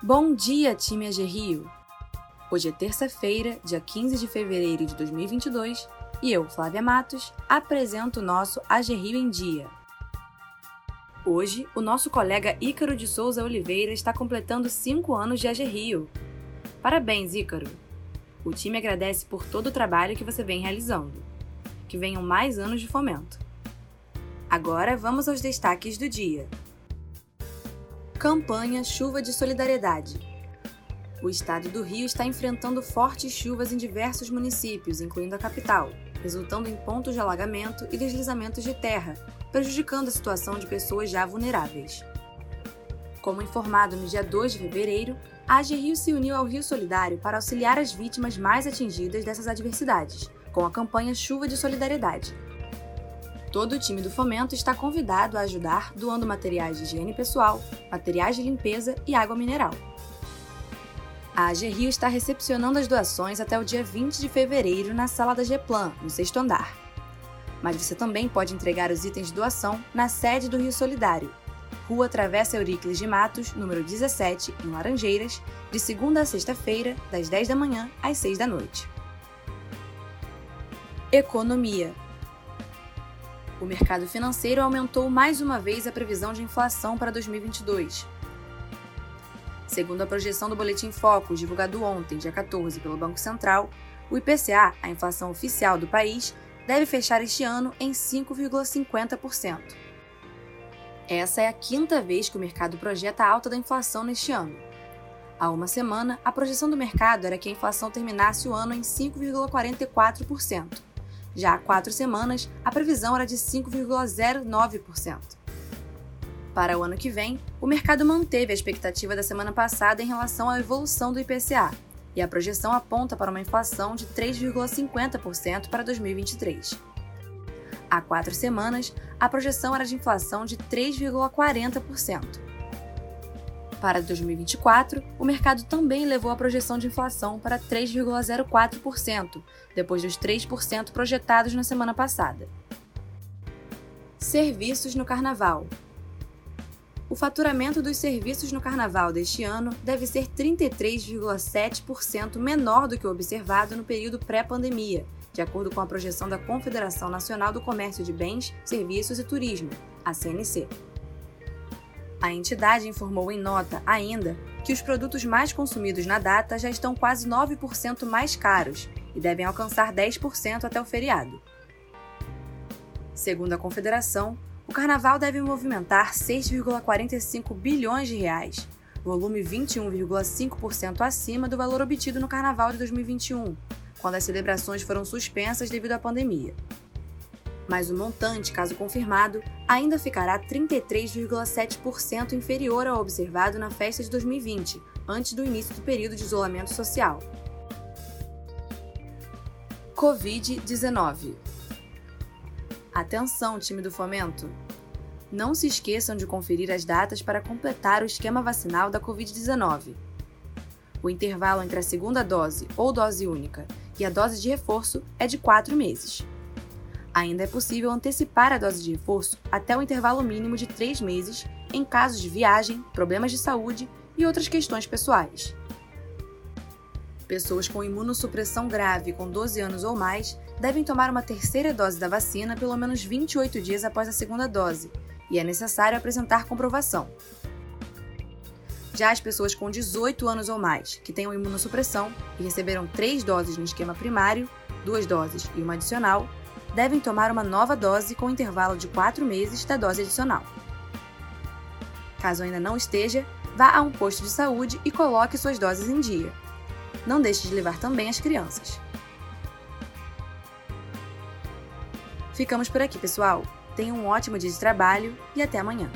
Bom dia, time AG Rio! Hoje é terça-feira, dia 15 de fevereiro de 2022, e eu, Flávia Matos, apresento o nosso AG Rio em Dia. Hoje, o nosso colega Ícaro de Souza Oliveira está completando 5 anos de AG Rio. Parabéns, Ícaro! O time agradece por todo o trabalho que você vem realizando. Que venham mais anos de fomento. Agora vamos aos destaques do dia. Campanha Chuva de Solidariedade. O estado do Rio está enfrentando fortes chuvas em diversos municípios, incluindo a capital, resultando em pontos de alagamento e deslizamentos de terra, prejudicando a situação de pessoas já vulneráveis. Como informado no dia 2 de fevereiro, a AG Rio se uniu ao Rio Solidário para auxiliar as vítimas mais atingidas dessas adversidades, com a campanha Chuva de Solidariedade, Todo o time do Fomento está convidado a ajudar doando materiais de higiene pessoal, materiais de limpeza e água mineral. A AG Rio está recepcionando as doações até o dia 20 de fevereiro na sala da Geplan, no sexto andar. Mas você também pode entregar os itens de doação na sede do Rio Solidário, Rua Travessa Euríclides de Matos, número 17, em Laranjeiras, de segunda a sexta-feira, das 10 da manhã às 6 da noite. Economia o mercado financeiro aumentou mais uma vez a previsão de inflação para 2022. Segundo a projeção do Boletim Focus, divulgado ontem, dia 14, pelo Banco Central, o IPCA, a inflação oficial do país, deve fechar este ano em 5,50%. Essa é a quinta vez que o mercado projeta a alta da inflação neste ano. Há uma semana, a projeção do mercado era que a inflação terminasse o ano em 5,44%. Já há quatro semanas, a previsão era de 5,09%. Para o ano que vem, o mercado manteve a expectativa da semana passada em relação à evolução do IPCA, e a projeção aponta para uma inflação de 3,50% para 2023. Há quatro semanas, a projeção era de inflação de 3,40%. Para 2024, o mercado também levou a projeção de inflação para 3,04%, depois dos 3% projetados na semana passada. Serviços no Carnaval. O faturamento dos serviços no Carnaval deste ano deve ser 33,7% menor do que o observado no período pré-pandemia, de acordo com a projeção da Confederação Nacional do Comércio de Bens, Serviços e Turismo, a CNC. A entidade informou em nota ainda que os produtos mais consumidos na data já estão quase 9% mais caros e devem alcançar 10% até o feriado. Segundo a Confederação, o carnaval deve movimentar 6,45 bilhões de reais, volume 21,5% acima do valor obtido no carnaval de 2021, quando as celebrações foram suspensas devido à pandemia mas o montante, caso confirmado, ainda ficará 33,7% inferior ao observado na festa de 2020, antes do início do período de isolamento social. Covid-19 Atenção, time do fomento! Não se esqueçam de conferir as datas para completar o esquema vacinal da Covid-19. O intervalo entre a segunda dose ou dose única e a dose de reforço é de 4 meses. Ainda é possível antecipar a dose de reforço até o intervalo mínimo de três meses em casos de viagem, problemas de saúde e outras questões pessoais. Pessoas com imunossupressão grave com 12 anos ou mais devem tomar uma terceira dose da vacina pelo menos 28 dias após a segunda dose, e é necessário apresentar comprovação. Já as pessoas com 18 anos ou mais, que tenham imunossupressão e receberam três doses no esquema primário, duas doses e uma adicional, devem tomar uma nova dose com intervalo de 4 meses da dose adicional. Caso ainda não esteja, vá a um posto de saúde e coloque suas doses em dia. Não deixe de levar também as crianças. Ficamos por aqui, pessoal. Tenham um ótimo dia de trabalho e até amanhã.